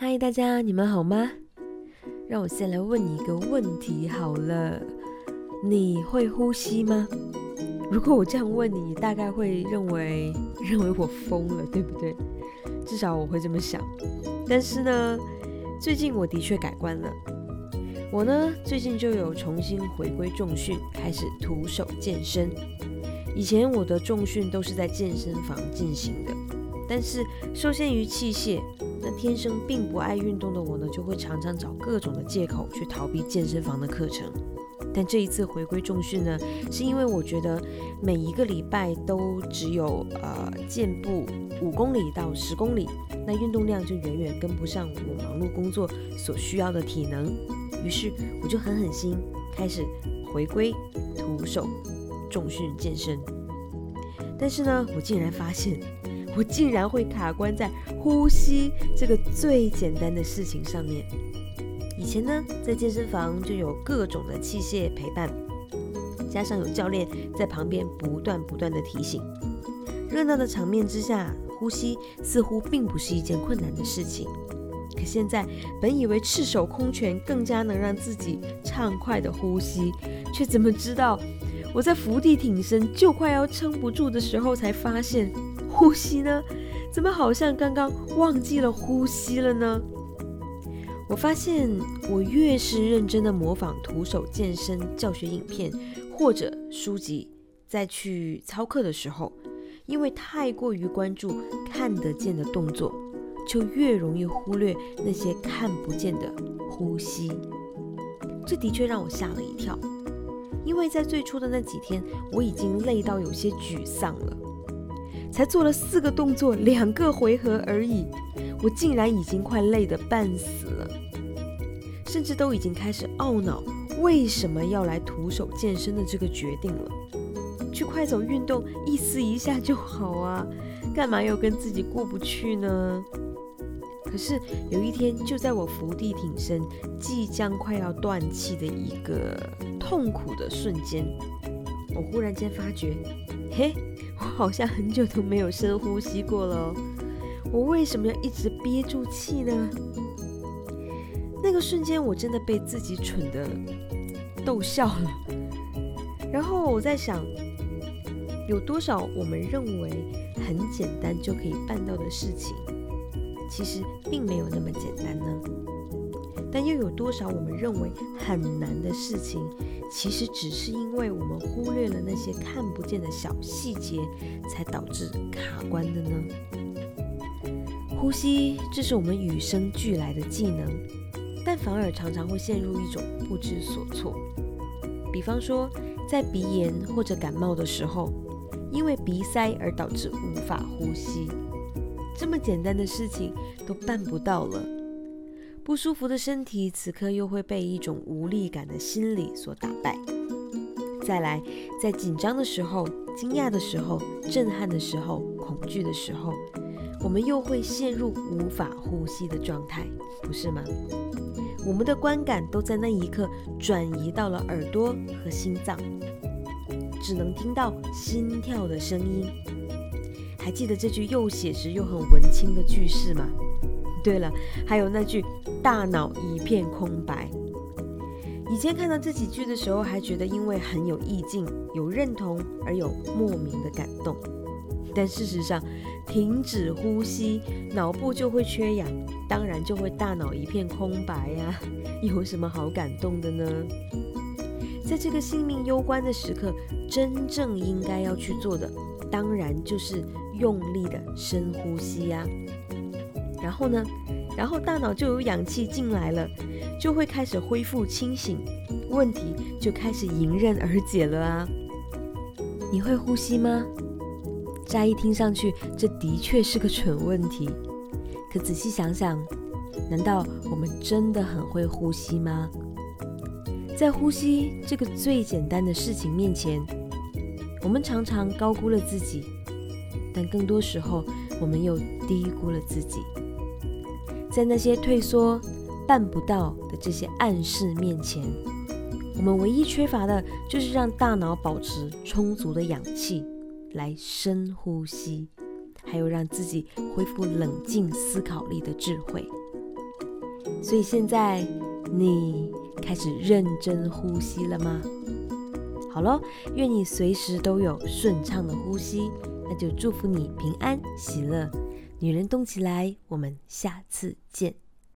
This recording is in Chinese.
嗨，大家，你们好吗？让我先来问你一个问题好了，你会呼吸吗？如果我这样问你，大概会认为认为我疯了，对不对？至少我会这么想。但是呢，最近我的确改观了。我呢，最近就有重新回归重训，开始徒手健身。以前我的重训都是在健身房进行的，但是受限于器械。那天生并不爱运动的我呢，就会常常找各种的借口去逃避健身房的课程。但这一次回归重训呢，是因为我觉得每一个礼拜都只有呃健步五公里到十公里，那运动量就远远跟不上我忙碌工作所需要的体能。于是我就狠狠心开始回归徒手重训健身。但是呢，我竟然发现。我竟然会卡关在呼吸这个最简单的事情上面。以前呢，在健身房就有各种的器械陪伴，加上有教练在旁边不断不断的提醒，热闹的场面之下，呼吸似乎并不是一件困难的事情。可现在，本以为赤手空拳更加能让自己畅快的呼吸，却怎么知道我在伏地挺身就快要撑不住的时候，才发现。呼吸呢？怎么好像刚刚忘记了呼吸了呢？我发现我越是认真的模仿徒手健身教学影片或者书籍，在去操课的时候，因为太过于关注看得见的动作，就越容易忽略那些看不见的呼吸。这的确让我吓了一跳，因为在最初的那几天，我已经累到有些沮丧了。才做了四个动作，两个回合而已，我竟然已经快累得半死了，甚至都已经开始懊恼为什么要来徒手健身的这个决定了。去快走运动，意思一下就好啊，干嘛要跟自己过不去呢？可是有一天，就在我伏地挺身，即将快要断气的一个痛苦的瞬间，我忽然间发觉，嘿。我好像很久都没有深呼吸过了，我为什么要一直憋住气呢？那个瞬间，我真的被自己蠢的逗笑了。然后我在想，有多少我们认为很简单就可以办到的事情，其实并没有那么简单呢？但又有多少我们认为很难的事情？其实只是因为我们忽略了那些看不见的小细节，才导致卡关的呢。呼吸，这是我们与生俱来的技能，但反而常常会陷入一种不知所措。比方说，在鼻炎或者感冒的时候，因为鼻塞而导致无法呼吸，这么简单的事情都办不到了。不舒服的身体，此刻又会被一种无力感的心理所打败。再来，在紧张的时候、惊讶的时候、震撼的时候、恐惧的时候，我们又会陷入无法呼吸的状态，不是吗？我们的观感都在那一刻转移到了耳朵和心脏，只能听到心跳的声音。还记得这句又写实又很文青的句式吗？对了，还有那句“大脑一片空白”。以前看到这几句的时候，还觉得因为很有意境、有认同而有莫名的感动。但事实上，停止呼吸，脑部就会缺氧，当然就会大脑一片空白呀。有什么好感动的呢？在这个性命攸关的时刻，真正应该要去做的，当然就是用力的深呼吸呀。然后呢？然后大脑就有氧气进来了，就会开始恢复清醒，问题就开始迎刃而解了啊！你会呼吸吗？乍一听上去，这的确是个蠢问题。可仔细想想，难道我们真的很会呼吸吗？在呼吸这个最简单的事情面前，我们常常高估了自己，但更多时候，我们又低估了自己。在那些退缩、办不到的这些暗示面前，我们唯一缺乏的就是让大脑保持充足的氧气来深呼吸，还有让自己恢复冷静思考力的智慧。所以现在你开始认真呼吸了吗？好喽，愿你随时都有顺畅的呼吸，那就祝福你平安喜乐。女人动起来，我们下次见。